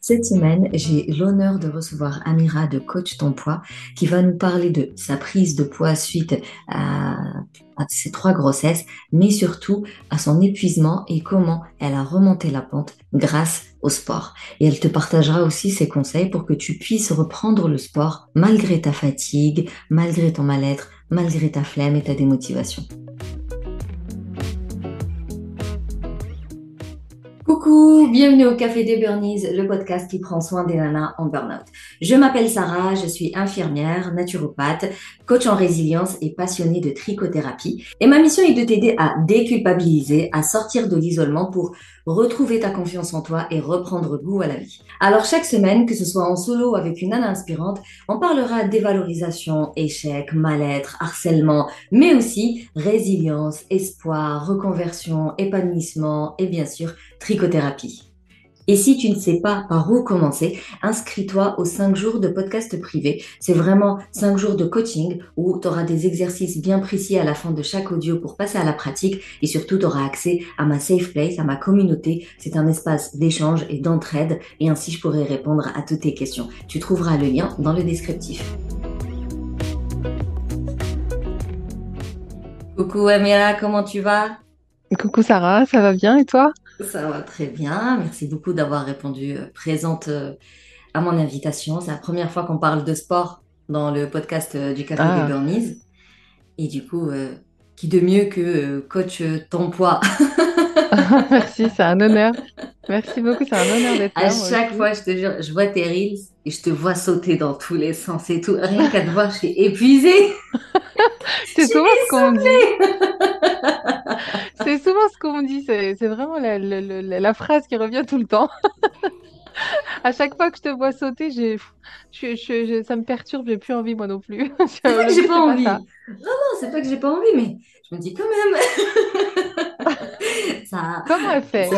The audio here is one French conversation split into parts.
Cette semaine, j'ai l'honneur de recevoir Amira de Coach Ton Poids qui va nous parler de sa prise de poids suite à, ses trois grossesses, mais surtout à son épuisement et comment elle a remonté la pente grâce au sport. Et elle te partagera aussi ses conseils pour que tu puisses reprendre le sport malgré ta fatigue, malgré ton mal-être, malgré ta flemme et ta démotivation. Coucou, bienvenue au Café des Burnies, le podcast qui prend soin des nanas en burn-out. Je m'appelle Sarah, je suis infirmière, naturopathe, coach en résilience et passionnée de trichothérapie. Et ma mission est de t'aider à déculpabiliser, à sortir de l'isolement pour retrouver ta confiance en toi et reprendre goût à la vie. Alors chaque semaine, que ce soit en solo avec une nana inspirante, on parlera dévalorisation, échec, mal-être, harcèlement, mais aussi résilience, espoir, reconversion, épanouissement et bien sûr trichothérapie. Et si tu ne sais pas par où commencer, inscris-toi aux 5 jours de podcast privé. C'est vraiment 5 jours de coaching où tu auras des exercices bien précis à la fin de chaque audio pour passer à la pratique et surtout tu auras accès à ma safe place, à ma communauté. C'est un espace d'échange et d'entraide et ainsi je pourrai répondre à toutes tes questions. Tu trouveras le lien dans le descriptif. Coucou Amira, comment tu vas? Coucou Sarah, ça va bien et toi? Ça va très bien. Merci beaucoup d'avoir répondu euh, présente euh, à mon invitation. C'est la première fois qu'on parle de sport dans le podcast euh, du Café ah. des Burnies. Et du coup, qui de mieux que coach ton poids Merci, c'est un honneur. Merci beaucoup, c'est un honneur d'être là. À chaque fois, je te jure, je vois tes reels et je te vois sauter dans tous les sens et tout. Rien qu'à te voir, je suis épuisée. c'est souvent ce qu'on dit. c'est souvent ce qu'on me dit. C'est, vraiment la, phrase qui revient tout le temps. à chaque fois que je te vois sauter, j'ai, ça me perturbe, j'ai plus envie moi non plus. C'est pas que j'ai pas envie. non, non, c'est pas que j'ai pas envie, mais je me dis quand même. ça, Comment elle fait?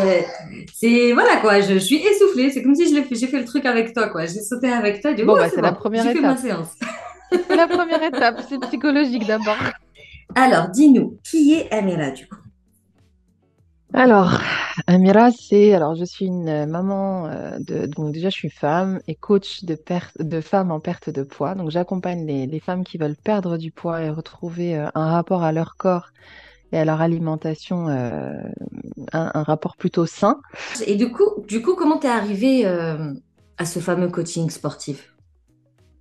c'est, voilà quoi, je, suis essoufflée. C'est comme si je j'ai fait le truc avec toi quoi. J'ai sauté avec toi. bon, bah, c'est, la première étape. Fait ma séance. C'est la première étape. C'est psychologique d'abord. Alors, dis-nous, qui est Amira du coup? Alors, Amira, c'est alors je suis une euh, maman euh, de donc déjà je suis femme et coach de perte de femmes en perte de poids. Donc j'accompagne les, femmes qui veulent perdre du poids et retrouver euh, un rapport à leur corps et à leur alimentation, un, un, rapport plutôt sain. Et du coup, du coup, comment t'es arrivée à ce fameux coaching sportif?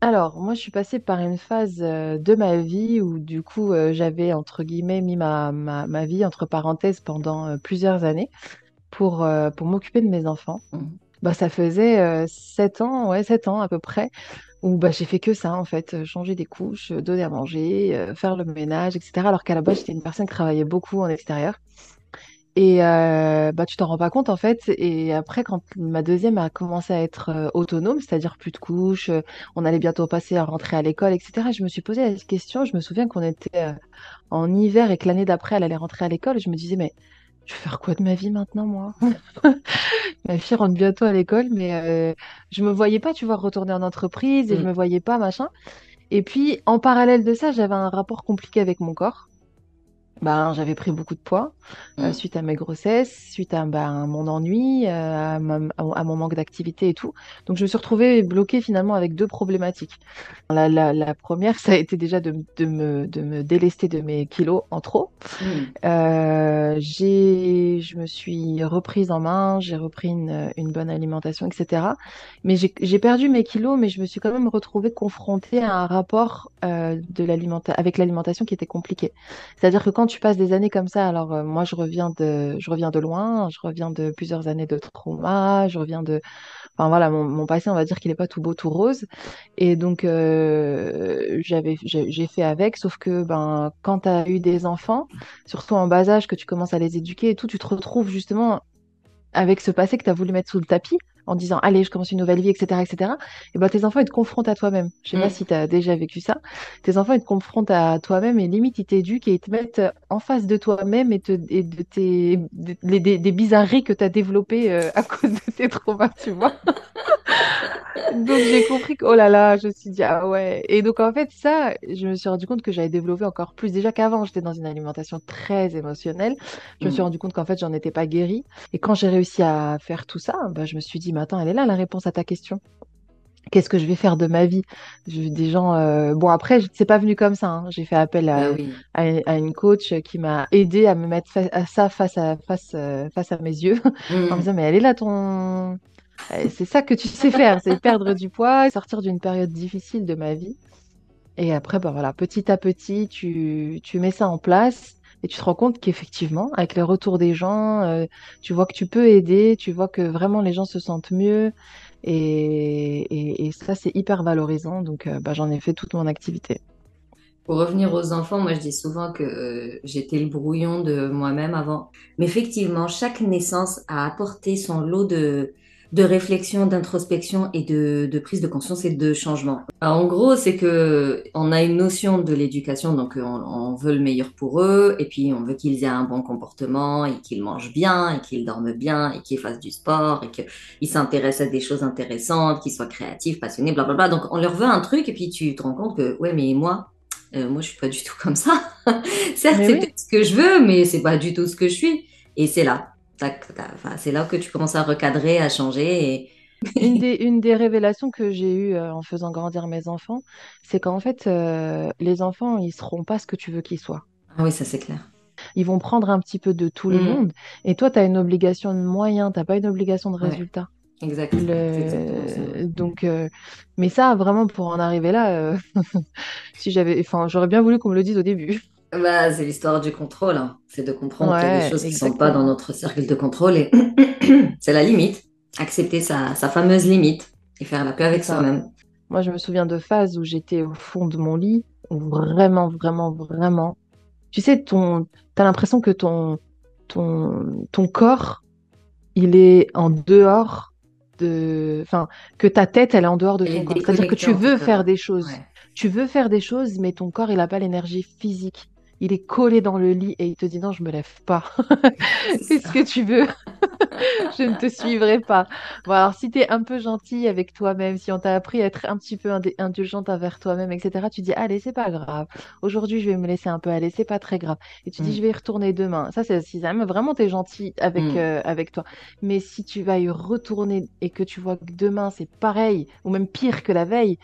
Alors, moi, je suis passée par une phase de ma vie où, du coup, j'avais, entre guillemets, mis ma, ma, vie entre parenthèses pendant plusieurs années pour, pour m'occuper de mes enfants. Mmh. Bah, ça faisait sept ans, ouais, sept ans à peu près, où bah, j'ai fait que ça, en fait, changer des couches, donner à manger, faire le ménage, etc. Alors qu'à la base, j'étais une personne qui travaillait beaucoup en extérieur. Et euh, bah, tu t'en rends pas compte en fait. Et après, quand ma deuxième a commencé à être euh, autonome, c'est-à-dire plus de couches, euh, on allait bientôt passer à rentrer à l'école, etc. Je me suis posé la question. Je me souviens qu'on était en hiver et que l'année d'après, elle allait rentrer à l'école. Et je me disais, mais je vais faire quoi de ma vie maintenant, moi? Ma fille rentre bientôt à l'école, mais je me voyais pas, tu vois, retourner en entreprise et je mm. me voyais pas, machin. Et puis, en parallèle de ça, j'avais un rapport compliqué avec mon corps ben, j'avais pris beaucoup de poids euh, mmh. suite à mes grossesses, suite à ben, mon ennui, euh, à, à, mon manque d'activité et tout. Donc je me suis retrouvée bloquée finalement avec deux problématiques. La, la, la première, ça a été déjà de, de, me, de me délester de mes kilos en trop. Mmh. Euh, j'ai, je me suis reprise en main, j'ai repris une, une, bonne alimentation, etc. Mais j'ai perdu mes kilos, mais je me suis quand même retrouvée confrontée à un rapport euh, de avec l'alimentation qui était compliqué. C'est-à-dire que quand tu passes des années comme ça, alors euh, moi je reviens de, je reviens de loin, je reviens de plusieurs années de trauma, je reviens de, enfin voilà, mon, mon passé, on va dire qu'il n'est pas tout beau, tout rose, et donc euh, j'avais, j'ai fait avec, sauf que ben quand tu as eu des enfants, surtout en bas âge, que tu commences à les éduquer et tout, tu te retrouves justement avec ce passé que tu as voulu mettre sous le tapis en disant allez je commence une nouvelle vie etc etc et ben tes enfants ils te confrontent à toi-même je sais pas mm. si tu as déjà vécu ça tes enfants ils te confrontent à toi-même et limite ils t'éduquent et ils te mettent en face de toi-même et, te, et de tes des, des, bizarreries que tu as développées euh, à cause de tes traumas tu vois Donc j'ai compris que, oh là là, je me suis dit, ah ouais. Et donc en fait, ça, je me suis rendu compte que j'avais développé encore plus. Déjà qu'avant, j'étais dans une alimentation très émotionnelle. Je me suis Mm. rendu compte qu'en fait, j'en étais pas guérie. Et quand j'ai réussi à faire tout ça, bah, je me suis dit, mais attends, elle est là la réponse à ta question. Qu'est-ce que je vais faire de ma vie? Je, des gens, euh, bon après, c'est pas venu comme ça. hein. J'ai fait appel Bah à, oui. à, à une coach qui m'a aidé à me mettre fa- à ça face à face, euh, face à mes yeux, en me Mm. disant, mais elle est là ton, euh, C'est ça que tu sais faire, c'est perdre du poids, et sortir d'une période difficile de ma vie. Et après, bah voilà, petit à petit, tu, tu mets ça en place et tu te rends compte qu'effectivement, avec les retours des gens, euh, tu vois que tu peux aider, tu vois que vraiment les gens se sentent mieux. Et, et, ça, c'est hyper valorisant. Donc, euh, bah, j'en ai fait toute mon activité. Pour revenir aux enfants, moi je dis souvent que euh, j'étais le brouillon de moi-même avant. Mais effectivement, chaque naissance a apporté son lot de, de réflexion, d'introspection et de, de prise de conscience et de changement. Alors, en gros, c'est que on a une notion de l'éducation, donc on, on veut le meilleur pour eux, et puis on veut qu'ils aient un bon comportement, et qu'ils mangent bien, et qu'ils dorment bien, et qu'ils fassent du sport, et qu'ils s'intéressent à des choses intéressantes, qu'ils soient créatifs, passionnés, blablabla. Donc on leur veut un truc, et puis tu te rends compte que, ouais, mais moi, euh, moi, je suis pas du tout comme ça. Certes, c'est oui, peut-être ce que je veux, mais c'est pas du tout ce que je suis. Et c'est là, tac, tac, enfin, c'est là que tu commences à recadrer, à changer. Et... une des, une des révélations que j'ai eues euh, en faisant grandir mes enfants, c'est qu'en fait, euh, les enfants, ils seront pas ce que tu veux qu'ils soient. Ah oui, ça c'est clair. Ils vont prendre un petit peu de tout le Mm. monde. Et toi, tu as une obligation de moyens, t'as pas une obligation de Ouais, résultat. exact. Le... Donc, euh, mais ça, vraiment, pour en arriver là, euh, si j'avais, enfin, j'aurais bien voulu qu'on me le dise au début. Bah, c'est l'histoire du contrôle. hein. C'est de comprendre qu'il y a des Ouais, choses qui sont pas dans notre cercle de contrôle. Et c'est la limite. Accepter sa, sa fameuse limite et faire la paix avec soi-même. Moi, je me souviens de phases où j'étais au fond de mon lit, où vraiment, vraiment, vraiment. Tu sais, ton, t'as l'impression que ton, ton, ton corps, il est en dehors de, enfin, que ta tête, elle est en dehors de ton corps. C'est-à-dire que tu veux faire des choses. Ouais. Tu veux faire des choses, mais ton corps, il n'a pas l'énergie physique. Il est collé dans le lit et il te dit non, je me lève pas. C'est ce que tu veux. Je ne te suivrai pas. Bon, alors si tu es un peu gentil avec toi-même, si on t'a appris à être un petit peu indulgente envers toi-même, etc., tu dis, allez, c'est pas grave. Aujourd'hui, je vais me laisser un peu aller, c'est pas très grave. Et tu dis, je Mm. vais y retourner demain. Ça, c'est si vraiment tu es gentil avec, Mm. euh, avec toi. Mais si tu vas y retourner et que tu vois que demain, c'est pareil, ou même pire que la veille,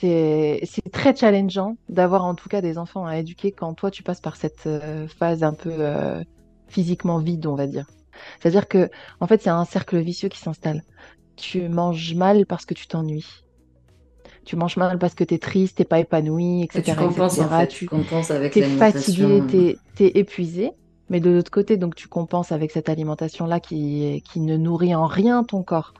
c'est c'est très challengeant d'avoir en tout cas des enfants à éduquer quand toi, tu passes par cette euh, phase un peu euh, physiquement vide, on va dire. C'est-à-dire que, en fait, il y a un cercle vicieux qui s'installe. Tu manges mal parce que tu t'ennuies. Tu manges mal parce que tu es triste, t'es pas épanoui, Et tu etc., compenses en etc. fait. Tu compenses avec t'es fatigué, t'es t'es épuisé. Mais de l'autre côté, donc tu compenses avec cette alimentation-là qui, qui ne nourrit en rien ton corps.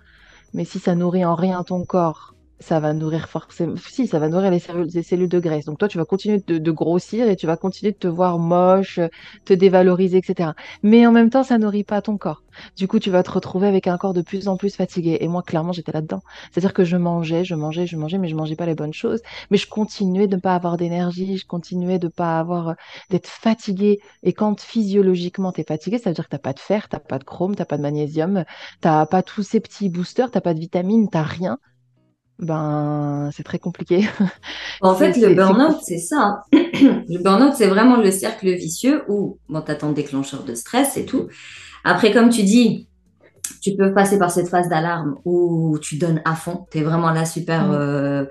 Mais si ça nourrit en rien ton corps, ça va nourrir forcément. Si, ça va nourrir les cellules, les cellules de graisse. Donc toi, tu vas continuer de, grossir et tu vas continuer de te voir moche, te dévaloriser, etc. Mais en même temps, ça nourrit pas ton corps. Du coup, tu vas te retrouver avec un corps de plus en plus fatigué. Et moi, clairement, j'étais là-dedans. C'est-à-dire que je mangeais, je mangeais, je mangeais, mais je mangeais pas les bonnes choses. Mais je continuais de ne pas avoir d'énergie, je continuais de pas avoir, d'être fatiguée. Et quand physiologiquement tu es fatigué, ça veut dire que t'as pas de fer, t'as pas de chrome, t'as pas de magnésium, t'as pas tous ces petits boosters, t'as pas de vitamines, t'as rien. Ben, c'est très compliqué. En fait, le burn-out, c'est ça. Le burn-out, c'est vraiment le cercle vicieux où, bon, t'as ton déclencheur de stress et tout. Après, comme tu dis, tu peux passer par cette phase d'alarme où tu donnes à fond. Tu es vraiment la super, Mm, euh,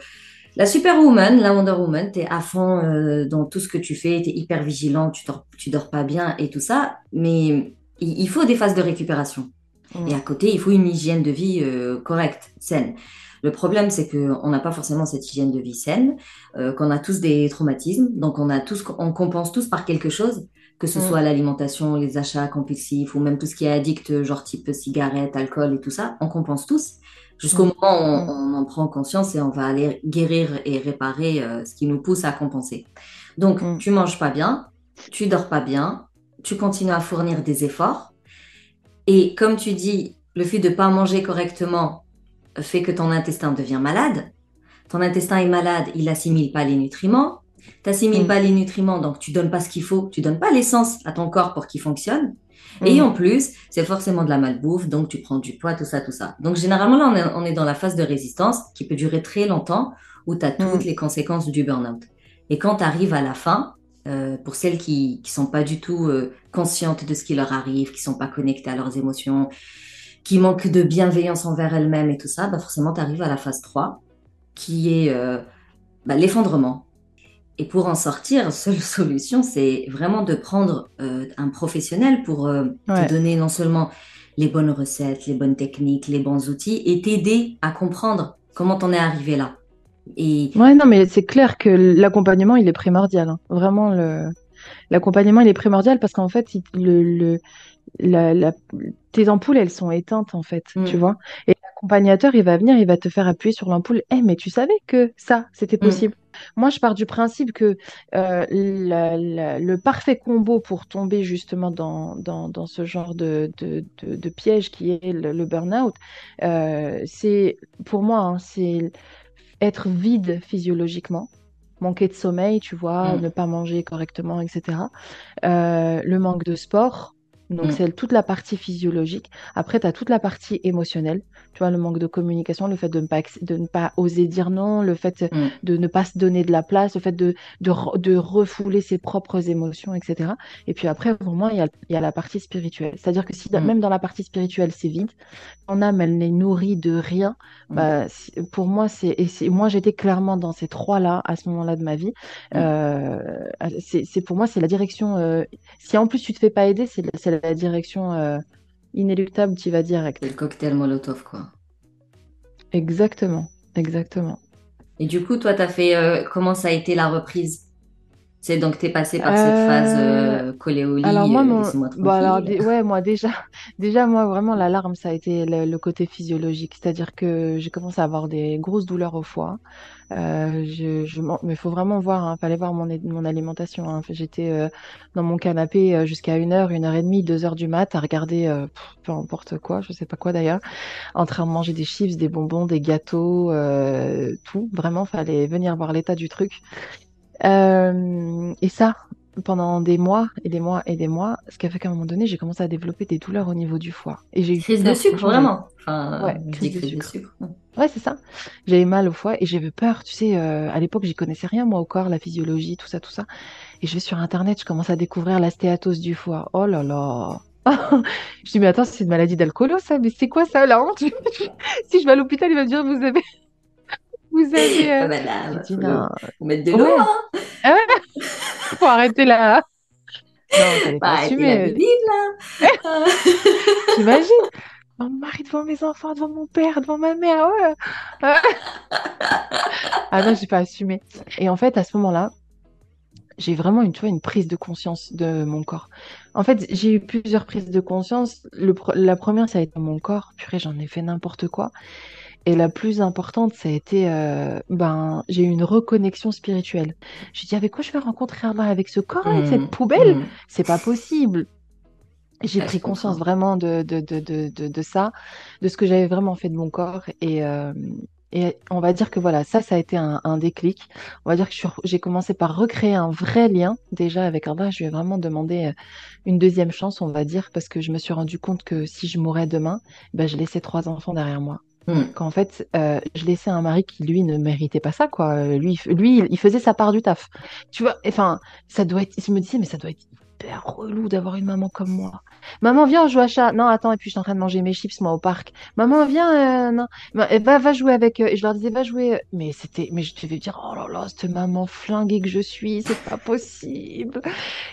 la superwoman, la Wonder Woman. Tu es à fond euh, dans tout ce que tu fais. Tu es hyper vigilant, tu dors, tu dors pas bien et tout ça. Mais il, il faut des phases de récupération. Et mm, à côté, il faut une hygiène de vie euh, correcte, saine. Le problème, c'est qu'on n'a pas forcément cette hygiène de vie saine, euh, qu'on a tous des traumatismes, donc on a tous, on compense tous par quelque chose, que ce mm, soit l'alimentation, les achats compulsifs ou même tout ce qui est addict, genre type cigarette, alcool et tout ça, on compense tous. Jusqu'au mm, moment où on, on en prend conscience et on va aller guérir et réparer euh, ce qui nous pousse à compenser. Donc, tu manges pas bien, tu dors pas bien, tu continues à fournir des efforts et comme tu dis, le fait de ne pas manger correctement fait que ton intestin devient malade. Ton intestin est malade, il assimile pas les nutriments. Tu n'assimiles Mm. pas les nutriments, donc tu donnes pas ce qu'il faut, tu donnes pas l'essence à ton corps pour qu'il fonctionne. Et Mm. en plus, c'est forcément de la malbouffe, donc tu prends du poids, tout ça, tout ça. Donc généralement, là, on est, on est dans la phase de résistance qui peut durer très longtemps, où tu as toutes Mm. les conséquences du burn-out. Et quand tu arrives à la fin, euh, pour celles qui qui sont pas du tout euh, conscientes de ce qui leur arrive, qui sont pas connectées à leurs émotions, qui manquent de bienveillance envers elles-mêmes et tout ça, bah forcément, tu arrives à la phase 3, qui est euh, bah, l'effondrement. Et pour en sortir, seule solution, c'est vraiment de prendre un professionnel pour Ouais. te donner non seulement les bonnes recettes, les bonnes techniques, les bons outils, et t'aider à comprendre comment t'en es arrivé là. Et Ouais, non, mais c'est clair que l'accompagnement, il est primordial. hein. Vraiment, le... l'accompagnement, il est primordial parce qu'en fait, il- le, le, la, la- tes ampoules, elles sont éteintes, en fait, tu Mm. vois. Et l'accompagnateur, il va venir, il va te faire appuyer sur l'ampoule. Eh, mais tu savais que ça, c'était Mm. possible. Moi, je pars du principe que euh, la- la- le parfait combo pour tomber justement dans, dans, dans ce genre de, de, de, de piège qui est le, le burn-out, euh, c'est, pour moi, hein, c'est être vide physiologiquement, manquer de sommeil, tu vois, Mm. ne pas manger correctement, etc. Euh, le manque de sport, donc Mm. c'est toute la partie physiologique. Après, tu as toute la partie émotionnelle, tu vois, le manque de communication, le fait de ne pas, de ne pas oser dire non, le fait Mm. de ne pas se donner de la place, le fait de, de, re- de refouler ses propres émotions, etc. Et puis après, pour moi, il y a, y a la partie spirituelle. C'est-à-dire que si Mm. même dans la partie spirituelle, c'est vide, ton âme, elle n'est nourrie de rien, bah, pour moi, c'est, moi, j'étais clairement dans ces trois-là à ce moment-là de ma vie. Euh, c'est, c'est pour moi, c'est la direction. euh, si en plus tu te fais pas aider, c'est, la- c'est la direction euh, inéluctable, tu vas direct. c'est le cocktail Molotov, quoi. Exactement, exactement. Et du coup, toi, t'as fait euh, comment ça a été la reprise? C'est donc t'es passé par cette Euh, phase euh, collée au lit, Alors moi, euh, mon... bon, alors, tranquille. dé- ouais, moi déjà, déjà moi vraiment l'alarme ça a été le, le côté physiologique, c'est-à-dire que j'ai commencé à avoir des grosses douleurs au foie. Euh, je, je, mais il faut vraiment voir, hein, fallait voir mon, mon alimentation. hein. J'étais euh, dans mon canapé euh, jusqu'à une heure, une heure et demie, deux heures du mat à regarder euh, pff, peu importe quoi, je sais pas quoi d'ailleurs, en train de manger des chips, des bonbons, des gâteaux, euh, tout. Vraiment, fallait venir voir l'état du truc. Euh, et ça, pendant des mois et des mois et des mois, ce qui a fait qu'à un moment donné, j'ai commencé à développer des douleurs au niveau du foie. Et j'ai eu Crise de sucre, vraiment. Enfin, Ouais, crise de crise de sucre. sucre. Ouais, c'est ça. J'avais mal au foie et j'avais peur. Tu sais, euh, à l'époque, j'y connaissais rien, moi, au corps, la physiologie, tout ça, tout ça. Et je vais sur Internet, je commence à découvrir la stéatose du foie. Oh là là. Je dis, mais attends, c'est une maladie d'alcoolo, ça? Mais c'est quoi ça, la honte? Si je vais à l'hôpital, il va me dire, vous avez, vous avez, Ah, euh, le- non. faut mettre de l'eau, Ouais. hein. Ah ouais, faut arrêter la, non, Pas pas arrêter la assumer. bibine, là. T'imagines? Mon mari devant mes enfants, devant mon père, devant ma mère, ouais. Ah non, j'ai pas assumé. Et en fait, à ce moment-là, j'ai vraiment une, tu vois, une prise de conscience de mon corps. En fait, j'ai eu plusieurs prises de conscience. Le, la première, ça a été mon corps. Purée, j'en ai fait n'importe quoi. Et la plus importante, ça a été, euh, ben, j'ai eu une reconnexion spirituelle. J'ai dit, avec quoi je vais rencontrer Allah avec ce corps, avec cette Mm, poubelle? mm. C'est pas possible. J'ai Ouais, pris conscience vraiment de, de, de, de, de, ça, de ce que j'avais vraiment fait de mon corps. Et, euh, et on va dire que voilà, ça, ça a été un, un déclic. On va dire que j'ai commencé par recréer un vrai lien déjà avec Allah. Je lui ai vraiment demandé euh, une deuxième chance, on va dire, parce que je me suis rendu compte que si je mourais demain, ben, je laissais trois enfants derrière moi. Mm. Qu'en fait, euh, je laissais un mari qui, lui, ne méritait pas ça, quoi. Lui, lui, il faisait sa part du taf. Tu vois, enfin, ça doit être, je me disais, mais ça doit être hyper relou d'avoir une maman comme moi. Maman, viens, on joue à chat. Non, attends, et puis je suis en train de manger mes chips, moi, au parc. Maman, viens, euh, non. Eh, Va, jouer avec eux. Et je leur disais, va jouer. Mais c'était, mais je devais dire, oh là là, cette maman flinguée que je suis, c'est pas possible.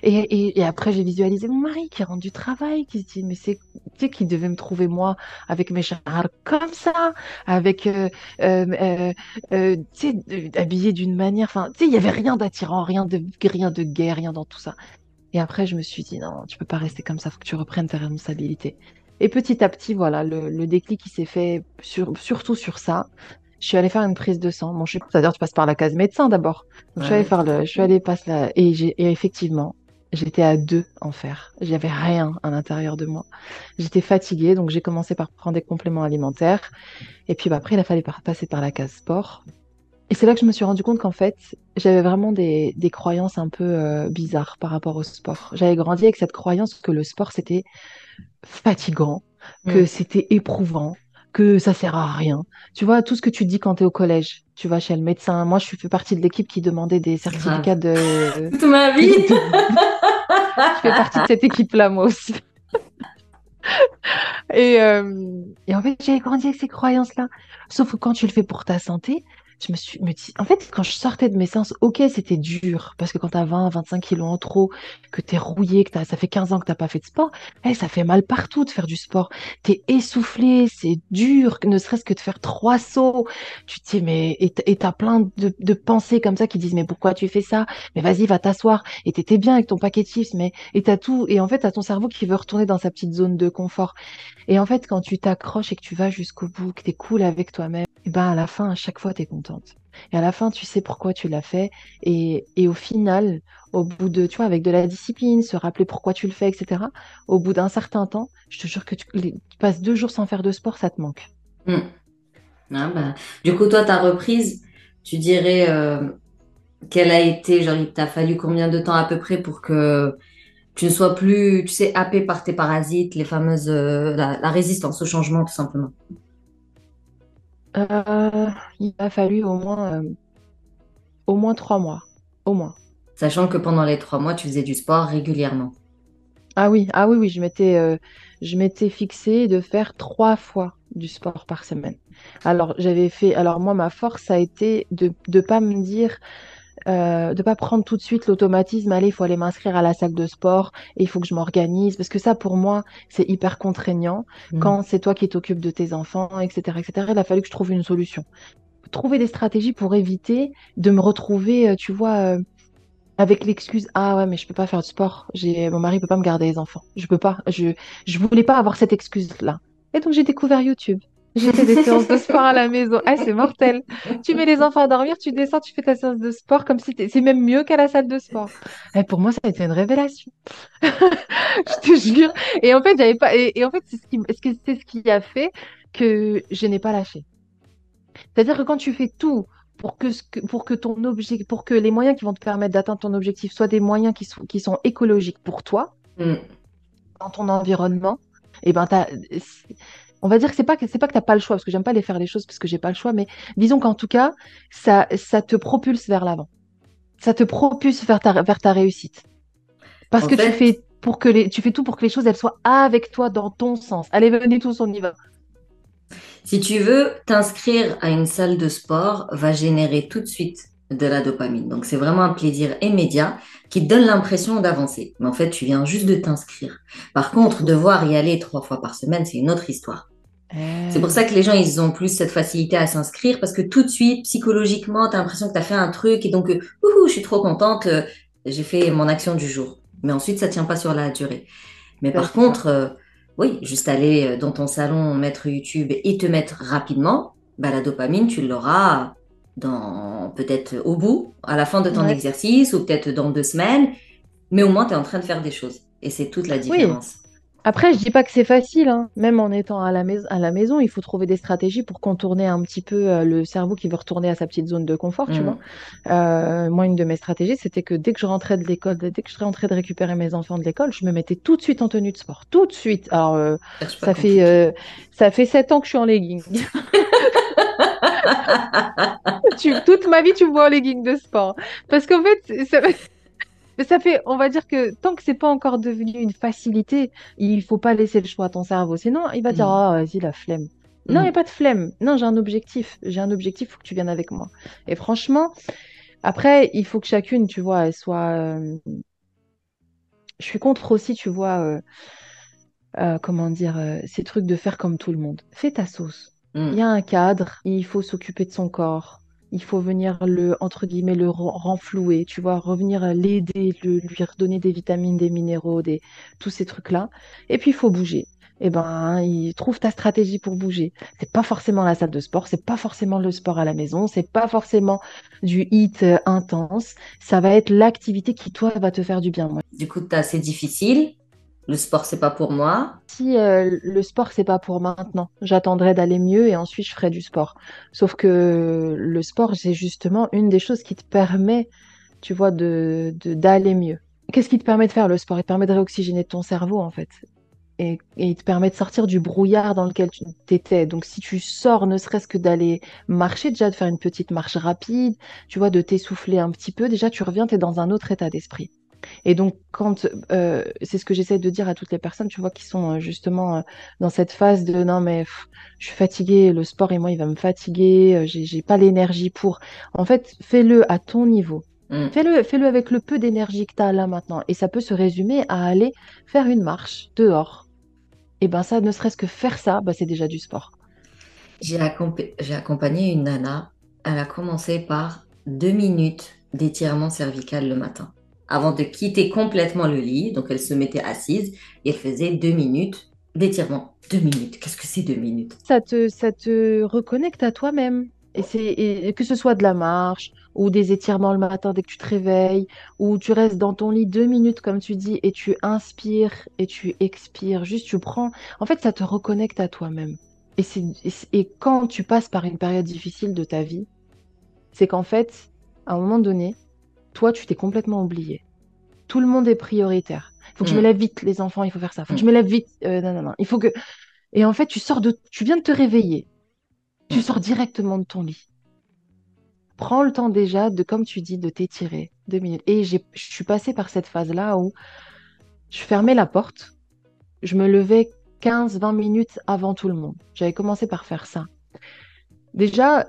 Et, et, après, j'ai visualisé mon mari qui rentre du travail, qui se dit, mais c'est, tu sais, qui devait me trouver moi avec mes chars comme ça, avec, euh, euh, euh, euh, tu sais, euh, habillé d'une manière, enfin, tu sais, il y avait rien d'attirant, rien de, rien de gay, rien dans tout ça. Et après, je me suis dit, non, tu peux pas rester comme ça, faut que tu reprennes tes responsabilités. Et petit à petit, voilà, le, le déclic qui s'est fait sur, surtout sur ça. Je suis allée faire une prise de sang. Bon, je sais pas, c'est-à-dire tu passes par la case médecin d'abord. Donc, je suis allée faire le, je suis allée passer là, et j'ai, et effectivement, j'étais à deux en faire. J'avais rien à l'intérieur de moi. J'étais fatiguée, donc j'ai commencé par prendre des compléments alimentaires. Et puis bah, après, il a fallu par- passer par la case sport. Et c'est là que je me suis rendu compte qu'en fait, j'avais vraiment des, des croyances un peu euh, bizarres par rapport au sport. J'avais grandi avec cette croyance que le sport, c'était fatigant, que Mm. c'était éprouvant, que ça sert à rien. Tu vois, tout ce que tu dis quand tu es au collège, tu vas chez le médecin. Moi, je fais partie de l'équipe qui demandait des certificats de... Toute ma vie. Je fais partie de cette équipe-là, moi aussi. Et, euh, et en fait, j'avais grandi avec ces croyances-là. Sauf que quand tu le fais pour ta santé, je me suis me dis, en fait, quand je sortais de mes séances, ok, c'était dur, parce que quand t'as 20, 25 kilos en trop, que t'es rouillé, que t'as, ça fait 15 ans que t'as pas fait de sport, eh, ça fait mal partout de faire du sport. T'es essoufflé, c'est dur, ne serait-ce que de faire trois sauts. Tu te dis, mais, et t'as plein de, de pensées comme ça qui disent, mais pourquoi tu fais ça? Mais vas-y, va t'asseoir. Et t'étais bien avec ton paquet de chips, mais, et t'as tout, et en fait, t'as ton cerveau qui veut retourner dans sa petite zone de confort. Et en fait, quand tu t'accroches et que tu vas jusqu'au bout, que tu es cool avec toi-même, et ben à la fin, à chaque fois, tu es contente. Et à la fin, tu sais pourquoi tu l'as fait. Et, et au final, au bout de, tu vois, avec de la discipline, se rappeler pourquoi tu le fais, etc., au bout d'un certain temps, je te jure que tu, passes deux jours sans faire de sport, ça te manque. Mm. Ah bah, Du coup, toi, ta reprise, tu dirais euh, qu'elle a été, genre, il t'a fallu combien de temps à peu près pour que tu ne sois plus, tu sais, happé par tes parasites, les fameuses, euh, la résistance au changement, tout simplement? Euh, il a fallu au moins, euh, au moins trois mois. Au moins. Sachant que pendant les trois mois, tu faisais du sport régulièrement. Ah oui, ah oui, oui, je m'étais euh, je m'étais fixé de faire trois fois du sport par semaine. Alors, j'avais fait, alors moi, ma force a été de ne pas me dire, euh, de pas prendre tout de suite l'automatisme, allez, il faut aller m'inscrire à la salle de sport et il faut que je m'organise, parce que ça, pour moi, c'est hyper contraignant Mm. quand c'est toi qui t'occupes de tes enfants, etc., etc. Il a fallu que je trouve une solution. Trouver des stratégies pour éviter de me retrouver, euh, tu vois, euh, avec l'excuse, ah ouais, mais je peux pas faire de sport. J'ai, mon mari peut pas me garder les enfants. Je peux pas. Je, je voulais pas avoir cette excuse-là. Et donc j'ai découvert YouTube. J'ai fait des séances de sport à la maison. Ah, c'est mortel. Tu mets les enfants à dormir, tu descends, tu fais ta séance de sport comme si c'est même mieux qu'à la salle de sport. Et pour moi, ça a été une révélation. Je te jure. Et en fait, j'avais pas. Et, et en fait, c'est ce qui, c'est ce qui a fait que je n'ai pas lâché. C'est-à-dire que quand tu fais tout pour que, ce que- pour que ton objectif, pour que les moyens qui vont te permettre d'atteindre ton objectif soient des moyens qui sont, qui sont écologiques pour toi, Mm. dans ton environnement, et ben t'as, c'est- on va dire que c'est pas que c'est pas que t'as pas le choix, parce que j'aime pas les faire les choses parce que j'ai pas le choix, mais disons qu'en tout cas, ça, ça te propulse vers l'avant. Ça te propulse vers ta, vers ta réussite. Parce En que tu fais pour que les, tu fais tout pour que les choses elles soient avec toi dans ton sens. Allez, venez tous, on y va. si tu veux t'inscrire à une salle de sport, va générer tout de suite de la dopamine. Donc, c'est vraiment un plaisir immédiat qui te donne l'impression d'avancer. Mais en fait, tu viens juste de t'inscrire. Par contre, devoir y aller trois fois par semaine, c'est une autre histoire. C'est pour ça que les gens, ils ont plus cette facilité à s'inscrire parce que tout de suite, psychologiquement, tu as l'impression que tu as fait un truc et donc, euh, ouhou, je suis trop contente, euh, j'ai fait mon action du jour. Mais ensuite, ça tient pas sur la durée. Mais par contre, euh, oui, juste aller euh, dans ton salon, mettre YouTube et te mettre rapidement, bah, la dopamine, tu l'auras dans peut-être au bout, à la fin de ton Ouais. exercice ou peut-être dans deux semaines, mais au moins, tu es en train de faire des choses. Et c'est toute la Oui. Après, je dis pas que c'est facile, hein. Même en étant à la mais- à la maison, il faut trouver des stratégies pour contourner un petit peu euh, le cerveau qui veut retourner à sa petite zone de confort, tu Mm. vois. Euh, moi, une de mes stratégies, c'était que dès que je rentrais de l'école, dès que je rentrais de récupérer mes enfants de l'école, je me mettais tout de suite en tenue de sport, tout de suite. Alors, euh, ça fait euh, ça fait sept ans que je suis en legging. Tu- toute ma vie, tu me vois en legging de sport. Parce qu'en fait, ça, mais ça fait, on va dire que tant que c'est pas encore devenu une facilité, il faut pas laisser le choix à ton cerveau. Sinon, il va dire, Mm. ah, vas-y, la flemme. Non, il n'y a Mm. pas de flemme. Non, j'ai un objectif. J'ai un objectif, faut que tu viennes avec moi. Et franchement, après, il faut que chacune, tu vois, elle soit. euh, Je suis contre aussi, tu vois, euh, euh, comment dire, ces trucs de faire comme tout le monde. Fais ta sauce. Il Mm. y a un cadre, il faut s'occuper de son corps. Il faut venir le, entre guillemets, le ren- renflouer, tu vois, revenir l'aider, lui redonner des vitamines, des minéraux, des, tous ces trucs-là. Et puis, il faut bouger. Eh ben, il trouve ta stratégie pour bouger. C'est pas forcément la salle de sport, c'est pas forcément le sport à la maison, c'est pas forcément du hit euh, intense. Ça va être l'activité qui, toi, va te faire du bien. Du coup, c'est difficile. Le sport, c'est pas pour moi. Si euh, le sport, c'est pas pour maintenant, j'attendrai d'aller mieux et ensuite je ferai du sport. Sauf que le sport, c'est justement une des choses qui te permet, tu vois, de, d'aller mieux. Qu'est-ce qui te permet de faire le sport? Il te permet de réoxygéner ton cerveau, en fait. Et, et il te permet de sortir du brouillard dans lequel tu étais. Donc, si tu sors, ne serait-ce que d'aller marcher, déjà de faire une petite marche rapide, tu vois, de t'essouffler un petit peu, déjà tu reviens, tu es dans un autre état d'esprit. Et donc, quand euh, c'est ce que j'essaie de dire à toutes les personnes, tu vois, qui sont euh, justement euh, dans cette phase de non, mais pff, je suis fatiguée, le sport et moi, il va me fatiguer, j'ai, pas l'énergie pour. En fait, fais-le à ton niveau. Hmm. Fais-le, fais-le avec le peu d'énergie que tu as là maintenant. Et ça peut se résumer à aller faire une marche dehors. Et ben ça, ne serait-ce que faire ça, bah, c'est déjà du sport. J'ai accompagné une nana. Elle a commencé par deux minutes d'étirement cervical le matin. Avant de quitter complètement le lit, donc elle se mettait assise et elle faisait deux minutes d'étirement. Deux minutes, qu'est-ce que c'est deux minutes? Ça te, ça te reconnecte à toi-même. Et c'est, et que ce soit de la marche ou des étirements le matin dès que tu te réveilles, ou tu restes dans ton lit deux minutes, comme tu dis, et tu inspires et tu expires. Juste, tu prends. En fait, ça te reconnecte à toi-même. Et, et, et quand tu passes par une période difficile de ta vie, c'est qu'en fait, à un moment donné, toi, tu t'es complètement oublié. Tout le monde est prioritaire. Il faut que je me Hmm, lève vite, les enfants, il faut faire ça. Il faut que je me lève vite. Euh, non, non, non. Il faut que. Et en fait, tu sors de. Tu viens de te réveiller. Tu hmm. sors directement de ton lit. Prends le temps déjà de, comme tu dis, de t'étirer deux minutes. Et j'ai, je suis passée par cette phase-là où je fermais la porte, je me levais quinze, vingt minutes avant tout le monde. J'avais commencé par faire ça. Déjà,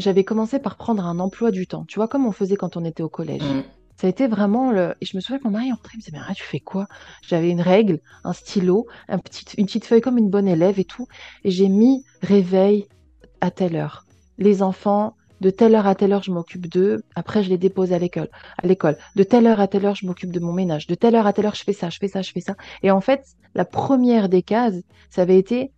j'avais commencé par prendre un emploi du temps. Tu vois, comme on faisait quand on était au collège. Hmm. Ça a été vraiment le... Et je me souviens que mon mari rentré, il me disait, mais arrête, tu fais quoi? J'avais une règle, un stylo, un petit... une petite feuille comme une bonne élève et tout. Et j'ai mis réveil à telle heure. Les enfants, de telle heure à telle heure, je m'occupe d'eux. Après, je les dépose à l'école. À l'école. De telle heure à telle heure, je m'occupe de mon ménage. De telle heure à telle heure, je fais ça, je fais ça, je fais ça. Et en fait, la première des cases, ça avait été,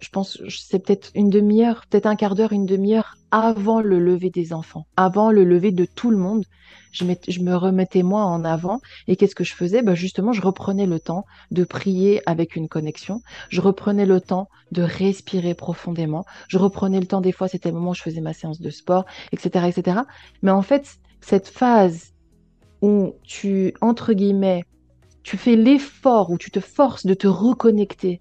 je pense, c'est peut-être une demi-heure, peut-être un quart d'heure, une demi-heure avant le lever des enfants, avant le lever de tout le monde. Je me remettais moi en avant. Et qu'est-ce que je faisais? Ben justement, je reprenais le temps de prier avec une connexion. Je reprenais le temps de respirer profondément. Je reprenais le temps, des fois, c'était le moment où je faisais ma séance de sport, etc., etc. Mais en fait, cette phase où tu, entre guillemets, tu fais l'effort, où tu te forces de te reconnecter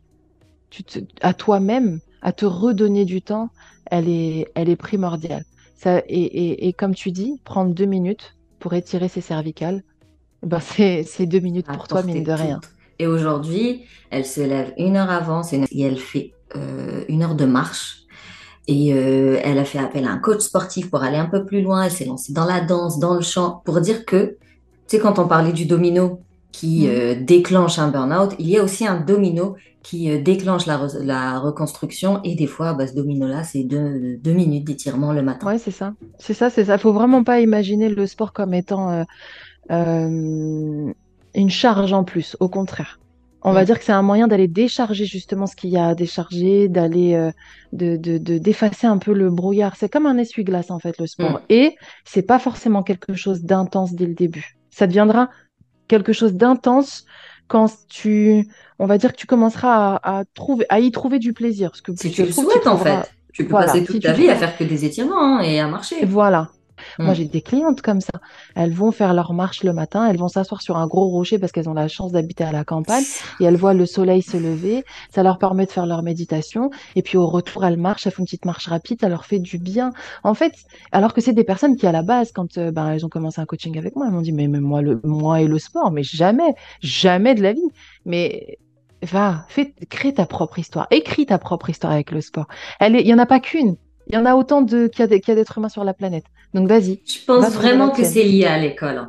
à toi-même, à te redonner du temps, elle est, primordiale. Et, comme tu dis, prendre deux minutes pour étirer ses cervicales, ben c'est, deux minutes pour toi, mine de rien. Et aujourd'hui, elle se lève une heure avant et elle fait euh, une heure de marche. Et euh, elle a fait appel à un coach sportif pour aller un peu plus loin. Elle s'est lancée dans la danse, dans le chant, pour dire que, tu sais, quand on parlait du domino qui Mhm. euh, déclenche un burn-out, il y a aussi un domino qui euh, déclenche la, re- la reconstruction. Et des fois, bah, ce domino-là, c'est deux, deux minutes d'étirement le matin. Ouais, c'est ça. C'est ça, c'est ça. Faut vraiment pas imaginer le sport comme étant euh, une charge en plus. Au contraire. On va Mm. dire que c'est un moyen d'aller décharger justement ce qu'il y a à décharger, d'aller euh, de, de, de- d'effacer un peu le brouillard. C'est comme un essuie-glace en fait le sport. Mm. Et c'est pas forcément quelque chose d'intense dès le début. Ça deviendra quelque chose d'intense quand tu, on va dire que tu commenceras à, à trouver, à y trouver du plaisir. Parce que Si tu le souhaites, en fait, tu peux voilà, passer toute ta vie à faire que des étirements hein, et à marcher. voilà. Moi, Mm. j'ai des clientes comme ça. Elles vont faire leur marche le matin, elles vont s'asseoir sur un gros rocher parce qu'elles ont la chance d'habiter à la campagne et elles voient le soleil se lever. Ça leur permet de faire leur méditation. Et puis au retour, elles marchent, elles font une petite marche rapide, ça leur fait du bien. En fait, alors que c'est des personnes qui, à la base, quand euh, ben, elles ont commencé un coaching avec moi, elles m'ont dit, mais, moi, le, moi et le sport, mais jamais, jamais de la vie. Mais va, crée ta propre histoire, écris ta propre histoire avec le sport. Il y en a pas qu'une. Il y en a autant de, qu'il y a d'êtres humains sur la planète. Donc vas-y, Je pense va vraiment que c'est lié à l'école.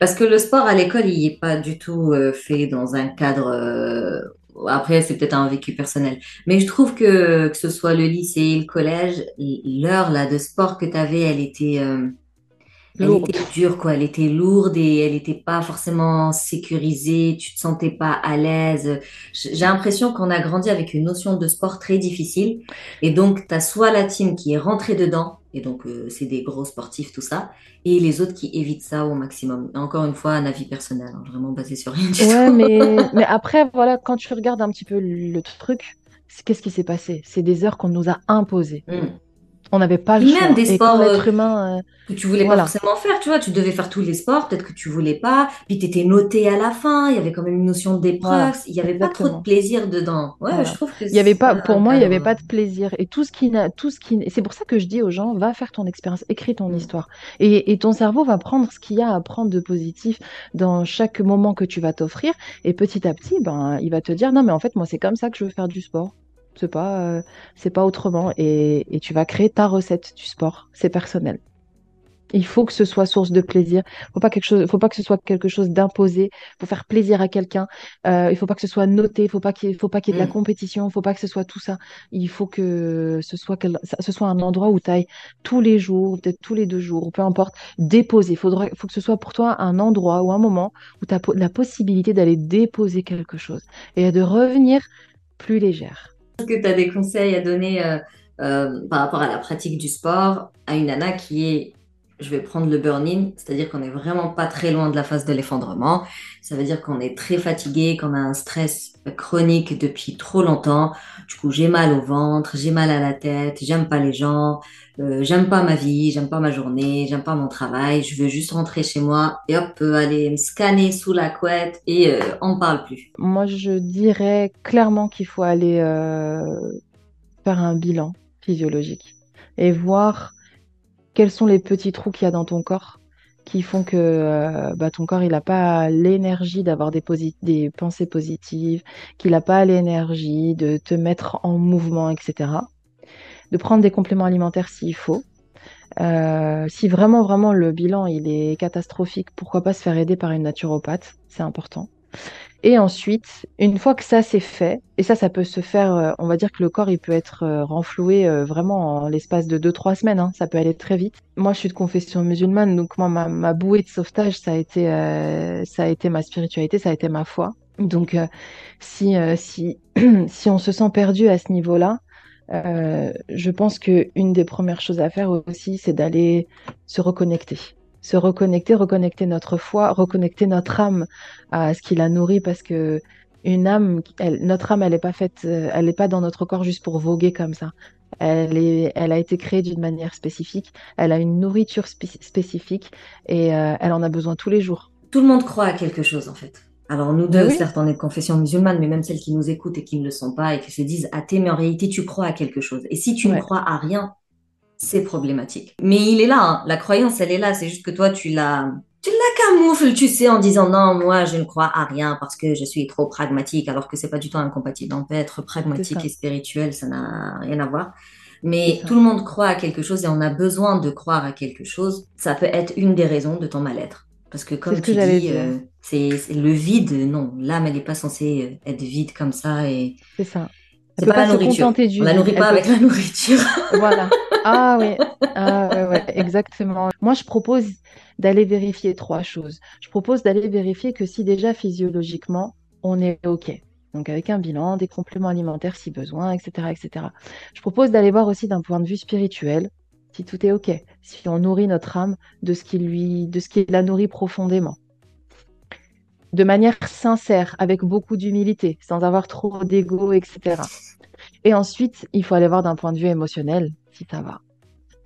Parce que le sport à l'école, il n'est pas du tout euh, fait dans un cadre. euh, Après, c'est peut-être un vécu personnel. Mais je trouve que que ce soit le lycée, le collège, l'heure là de sport que tu avais, elle était, euh, elle était dure, quoi. Elle était lourde et elle n'était pas forcément sécurisée. Tu te sentais pas à l'aise. J'ai l'impression qu'on a grandi avec une notion de sport très difficile. Et donc, tu as soit la team qui est rentrée dedans, et donc euh, c'est des gros sportifs, tout ça, et les autres qui évitent ça au maximum. Encore une fois, un avis personnel, hein, vraiment basé sur rien du ouais, Mais, mais après, voilà, quand tu regardes un petit peu le truc, qu'est-ce qui s'est passé? C'est des heures qu'on nous a imposées. Hmm. On n'avait pas le choix. Même des sports euh, humain, euh, que tu voulais pas forcément faire, tu vois, tu devais faire tous les sports, peut-être que tu voulais pas, puis tu étais noté à la fin, il y avait quand même une notion d'épreuve, il y avait pas trop de plaisir dedans. Ouais, je trouve que il y avait pas pour moi, il y avait pas de plaisir. Et tout ce qui n'a tout ce qui c'est pour ça que je dis aux gens va faire ton expérience, écris ton mm. histoire. Et, et ton cerveau va prendre ce qu'il y a à prendre de positif dans chaque moment que tu vas t'offrir. Et petit à petit ben il va te dire non mais en fait moi c'est comme ça que je veux faire du sport c'est pas, euh, c'est pas autrement. Et, et, tu vas créer ta recette du sport. C'est personnel. Il faut que ce soit source de plaisir. Faut pas quelque chose, faut pas que ce soit quelque chose d'imposé. Faut faire plaisir à quelqu'un. Euh, il faut pas que ce soit noté. Faut pas qu'il, faut pas qu'il y ait de la mm. compétition. Faut pas que ce soit tout ça. Il faut que ce soit, ce soit un endroit où tu ailles tous les jours, peut-être tous les deux jours, peu importe, déposer. Faudrait, faut que ce soit pour toi un endroit ou un moment où tu as la possibilité d'aller déposer quelque chose et de revenir plus légère. Est-ce que tu as des conseils à donner euh, euh, par rapport à la pratique du sport à une nana qui est, je vais prendre le burn-in, c'est-à-dire qu'on n'est vraiment pas très loin de la phase de l'effondrement. Ça veut dire qu'on est très fatigué, qu'on a un stress chronique depuis trop longtemps. Du coup, j'ai mal au ventre, j'ai mal à la tête, j'aime pas les gens, euh, j'aime pas ma vie, j'aime pas ma journée, j'aime pas mon travail. Je veux juste rentrer chez moi et hop, aller me scanner sous la couette et euh, on parle plus. Moi, je dirais clairement qu'il faut aller euh, faire un bilan physiologique et voir quels sont les petits trous qu'il y a dans ton corps qui font que euh, bah, ton corps il n'a pas l'énergie d'avoir des, pensées positives, qu'il n'a pas l'énergie de te mettre en mouvement, etc. De prendre des compléments alimentaires s'il faut. Euh, si vraiment vraiment le bilan il est catastrophique, pourquoi pas se faire aider par une naturopathe, c'est important. Et ensuite, une fois que ça c'est fait, et ça, ça peut se faire, euh, on va dire que le corps, il peut être euh, renfloué euh, vraiment en l'espace de 2-3 semaines, hein, ça peut aller très vite. Moi, je suis de confession musulmane, donc moi, ma, bouée de sauvetage, ça a, été, ça a été ma spiritualité, ça a été ma foi. Donc, si, si, si on se sent perdu à ce niveau-là, je pense qu'une des premières choses à faire aussi, c'est d'aller se reconnecter se reconnecter, reconnecter notre foi, reconnecter notre âme à ce qui la nourrit parce que une âme, notre âme, elle n'est pas faite, euh, elle n'est pas dans notre corps juste pour voguer comme ça. Elle, est, elle a été créée d'une manière spécifique, elle a une nourriture spécifique et euh, elle en a besoin tous les jours. Tout le monde croit à quelque chose en fait. Alors nous deux, certes, on est de confession musulmane, mais même celles qui nous écoutent et qui ne le sont pas et qui se disent athées, mais en réalité, tu crois à quelque chose. Et si tu ne crois à rien, c'est problématique. Mais il est là, hein. la croyance, elle est là. C'est juste que toi, tu la, tu la camoufles, tu sais, en disant non, moi, je ne crois à rien parce que je suis trop pragmatique, alors que c'est pas du tout incompatible. On peut être pragmatique et spirituel, ça n'a rien à voir. Mais tout le monde croit à quelque chose et on a besoin de croire à quelque chose. Ça peut être une des raisons de ton mal-être. Parce que comme tu dis, euh, c'est le vide. Non, l'âme, elle n'est pas censée être vide comme ça. Et... C'est ça. C'est pas, la nourriture. On la nourrit pas avec la nourriture. voilà. Ah oui, ah, exactement. Moi, je propose d'aller vérifier trois choses. Je propose d'aller vérifier que si déjà physiologiquement, on est OK. Donc avec un bilan, des compléments alimentaires si besoin, etc. etc. Je propose d'aller voir aussi d'un point de vue spirituel si tout est OK, si on nourrit notre âme de ce qui lui, de ce qui la nourrit profondément de manière sincère, avec beaucoup d'humilité, sans avoir trop d'ego, etc. Et ensuite, il faut aller voir d'un point de vue émotionnel si ça va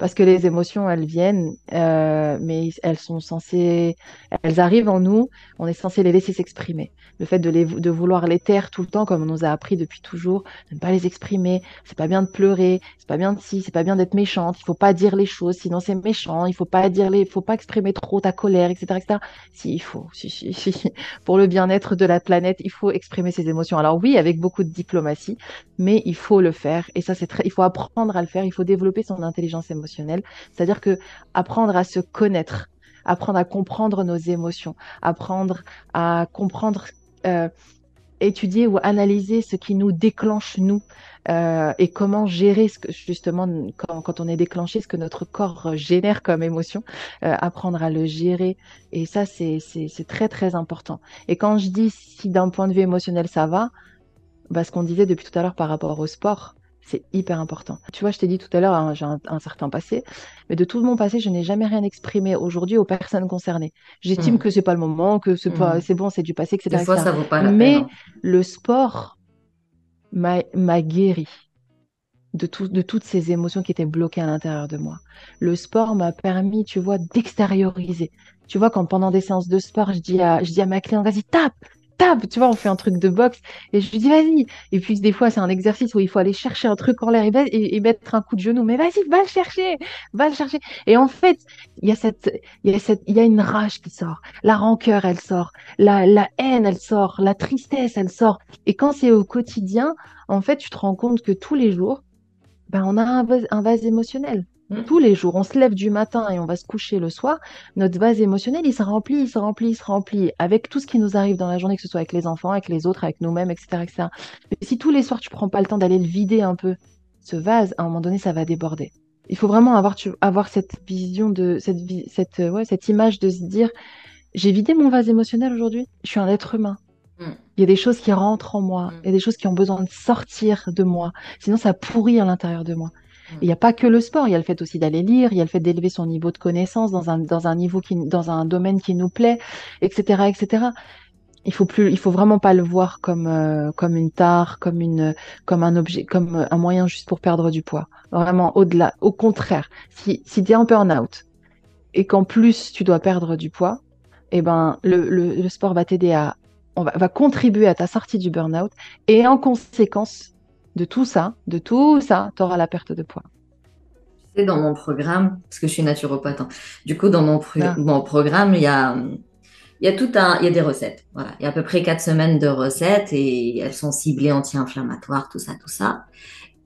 parce que les émotions, elles viennent, euh, mais elles sont censées, elles arrivent en nous, on est censé les laisser s'exprimer. Le fait de, vouloir les taire tout le temps, comme on nous a appris depuis toujours, ne pas les exprimer, c'est pas bien de pleurer, c'est pas bien de si, c'est pas bien d'être méchante, il faut pas dire les choses, sinon c'est méchant, il faut pas dire les, faut pas exprimer trop ta colère, etc., etc. Si, il faut, si, si, si. pour le bien-être de la planète, il faut exprimer ses émotions. Alors oui, avec beaucoup de diplomatie, mais il faut le faire, et ça c'est très, il faut apprendre à le faire, il faut développer son intelligence émotionnelle c'est-à-dire que apprendre à se connaître, apprendre à comprendre nos émotions, apprendre à comprendre euh, étudier ou analyser ce qui nous déclenche nous euh, et comment gérer justement quand, quand, on est déclenché, ce que notre corps génère comme émotion, euh, apprendre à le gérer. Et ça, c'est très très important. Et quand je dis si d'un point de vue émotionnel ça va, bah, ce qu'on disait depuis tout à l'heure par rapport au sport, c'est hyper important. Tu vois, je t'ai dit tout à l'heure, hein, j'ai un, certain passé, mais de tout mon passé, je n'ai jamais rien exprimé aujourd'hui aux personnes concernées. J'estime mmh. que c'est pas le moment, que c'est pas, mmh. c'est bon, c'est du passé, etc. Des fois, ça vaut pas la mais peine. Mais hein. le sport m'a guéri de, tout, de toutes ces émotions qui étaient bloquées à l'intérieur de moi. Le sport m'a permis, tu vois, d'extérioriser. Tu vois, quand pendant des séances de sport, je dis à, je dis à ma cliente, vas-y, tape, tu vois, on fait un truc de boxe et je lui dis vas-y. Et puis des fois, c'est un exercice où il faut aller chercher un truc en l'air et, mettre un coup de genou. Mais vas-y, va le chercher, va le chercher. Et en fait, il y a cette, il y a cette, il y a une rage qui sort. La rancœur, elle sort. La, la haine, elle sort. La tristesse, elle sort. Et quand c'est au quotidien, en fait, tu te rends compte que tous les jours, ben, on a un vase émotionnel. Mm. Tous les jours, on se lève du matin et on va se coucher le soir, notre vase émotionnel, il se remplit, il se remplit, il se remplit avec tout ce qui nous arrive dans la journée, que ce soit avec les enfants, avec les autres, avec nous-mêmes, etc., etc. Mais si tous les soirs, tu prends pas le temps d'aller le vider un peu, ce vase, à un moment donné, ça va déborder. Il faut vraiment avoir, avoir cette vision de, cette, cette, ouais, cette image de se dire, j'ai vidé mon vase émotionnel aujourd'hui, je suis un être humain. Mm. Il y a des choses qui rentrent en moi, mm. il y a des choses qui ont besoin de sortir de moi, sinon ça pourrit à l'intérieur de moi. Il n'y a pas que le sport, il y a le fait aussi d'aller lire, il y a le fait d'élever son niveau de connaissance dans un, dans un niveau qui, dans un domaine qui nous plaît, etc., etc. Il faut plus, il faut vraiment pas le voir comme, euh, comme une tare, comme une, comme un objet, comme un moyen juste pour perdre du poids. Vraiment, au-delà. Au contraire, si, si es en burn-out et qu'en plus tu dois perdre du poids, eh ben, le, le, le sport va t'aider à, on va, va contribuer à ta sortie du burn-out et en conséquence, de tout ça, de tout ça, tu auras la perte de poids. C'est dans mon programme, parce que je suis naturopathe, hein. du coup, dans mon, ah. programme, il y a, y a tout un, il y a des recettes. Voilà. Il y a à peu près quatre semaines de recettes et elles sont ciblées anti-inflammatoires, tout ça, tout ça.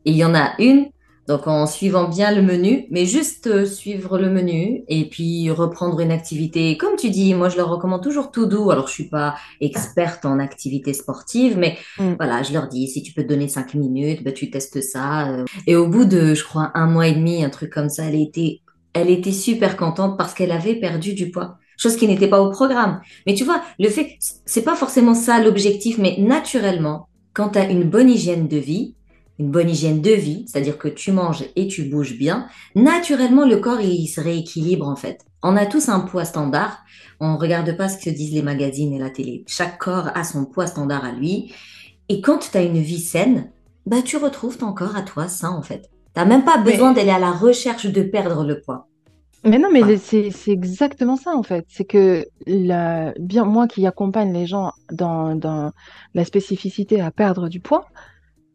Et il y en a une donc en suivant bien le menu, mais juste euh, suivre le menu et puis reprendre une activité. Comme tu dis, moi je leur recommande toujours tout doux. Alors je suis pas experte en activité sportive, mais mm. voilà, je leur dis si tu peux te donner cinq minutes, ben, tu testes ça. Euh. Et au bout de, je crois, un mois et demi, un truc comme ça, elle était, elle était super contente parce qu'elle avait perdu du poids chose qui n'était pas au programme. Mais tu vois, le fait, c'est pas forcément ça l'objectif, mais naturellement, quand tu as une bonne hygiène de vie, une bonne hygiène de vie, c'est-à-dire que tu manges et tu bouges bien, naturellement le corps il se rééquilibre en fait. On a tous un poids standard. On regarde pas ce que disent les magazines et la télé. Chaque corps a son poids standard à lui. Et quand tu as une vie saine, bah tu retrouves ton corps à toi sain en fait. Tu n'as même pas besoin d'aller à la recherche de perdre le poids. Mais non, mais c'est exactement ça en fait. C'est que la, bien moi qui accompagne les gens dans, dans la spécificité à perdre du poids,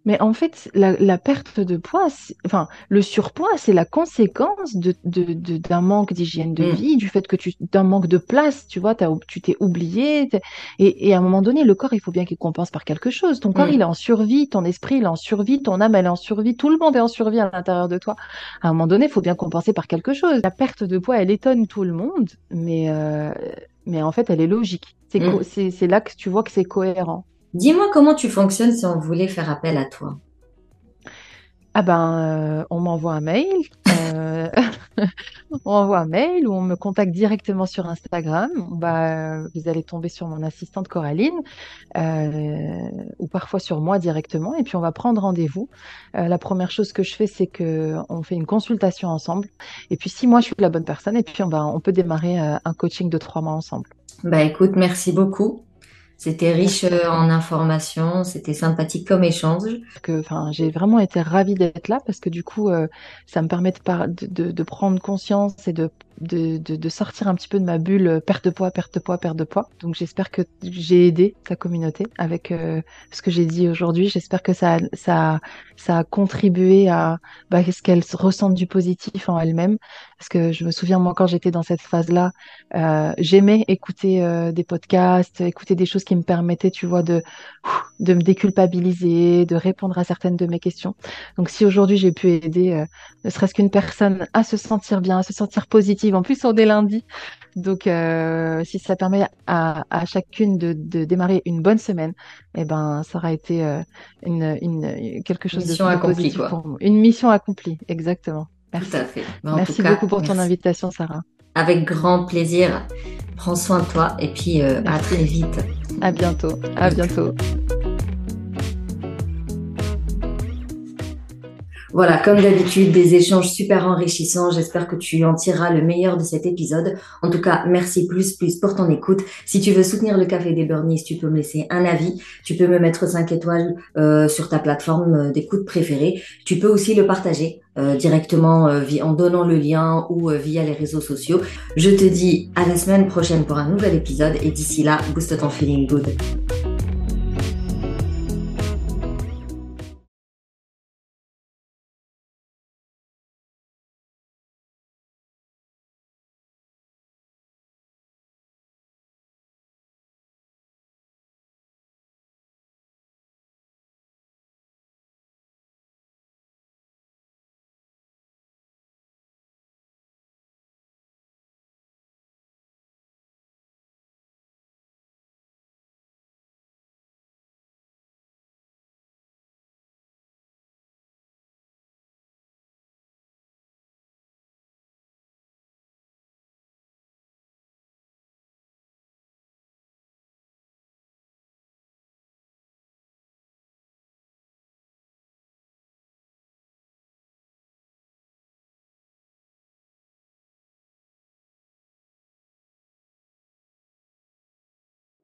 mais en fait, la, perte de poids, enfin, le surpoids, c'est la conséquence de, d'un manque d'hygiène de mm. vie, du fait que tu, d'un manque de place, tu vois, tu t'es oublié. Et, à un moment donné, le corps, il faut bien qu'il compense par quelque chose. Ton corps, mm. il est en survie, ton esprit, il est en survie, ton âme, elle est en survie, tout le monde est en survie à l'intérieur de toi. À un moment donné, il faut bien compenser par quelque chose. La perte de poids, elle étonne tout le monde, mais, euh, mais en fait, elle est logique. C'est, mm. c'est là que tu vois que c'est cohérent. Dis-moi comment tu fonctionnes si on voulait faire appel à toi. Ah ben, euh, on m'envoie un mail. Euh, on envoie un mail ou on me contacte directement sur Instagram. Va, vous allez tomber sur mon assistante Coraline euh, ou parfois sur moi directement et puis on va prendre rendez-vous. la première chose que je fais, c'est que on fait une consultation ensemble. Et puis si moi je suis la bonne personne, et puis on va, on peut démarrer un coaching de trois mois ensemble. Bah écoute, merci beaucoup. C'était riche euh, en informations, c'était sympathique comme échange. Enfin, j'ai vraiment été ravie d'être là parce que du coup, euh, ça me permet de, de, de, prendre conscience et de de, de, sortir un petit peu de ma bulle euh, perte de poids, perte de poids, perte de poids. Donc j'espère que j'ai aidé sa communauté avec euh, ce que j'ai dit aujourd'hui. J'espère que ça, ça, ça a contribué à bah, ce qu'elle ressente du positif en elle-même. Parce que je me souviens, moi, quand j'étais dans cette phase-là, euh, j'aimais écouter des podcasts, écouter des choses qui me permettait, tu vois, de, de me déculpabiliser, de répondre à certaines de mes questions. Donc si aujourd'hui j'ai pu aider euh, ne serait-ce qu'une personne à se sentir bien, à se sentir positive, en plus on est lundi, donc euh, si ça permet à, à chacune de, de, démarrer une bonne semaine, eh ben ça aura été euh, une, une, quelque chose mission de, accomplie, positif quoi. pour moi. Une mission accomplie, exactement. Merci. Tout à fait. En merci tout cas, beaucoup pour ton invitation, Sarah. Avec grand plaisir. Prends soin de toi et puis euh, à très vite. À bientôt. À bientôt. Voilà, comme d'habitude, des échanges super enrichissants. J'espère que tu en tireras le meilleur de cet épisode. En tout cas, merci plus plus pour ton écoute. Si tu veux soutenir le Café des Burnies, tu peux me laisser un avis. Tu peux me mettre 5 étoiles euh, sur ta plateforme euh, d'écoute préférée. Tu peux aussi le partager euh, directement euh, en donnant le lien ou euh, via les réseaux sociaux. Je te dis à la semaine prochaine pour un nouvel épisode et d'ici là, booste ton feeling good.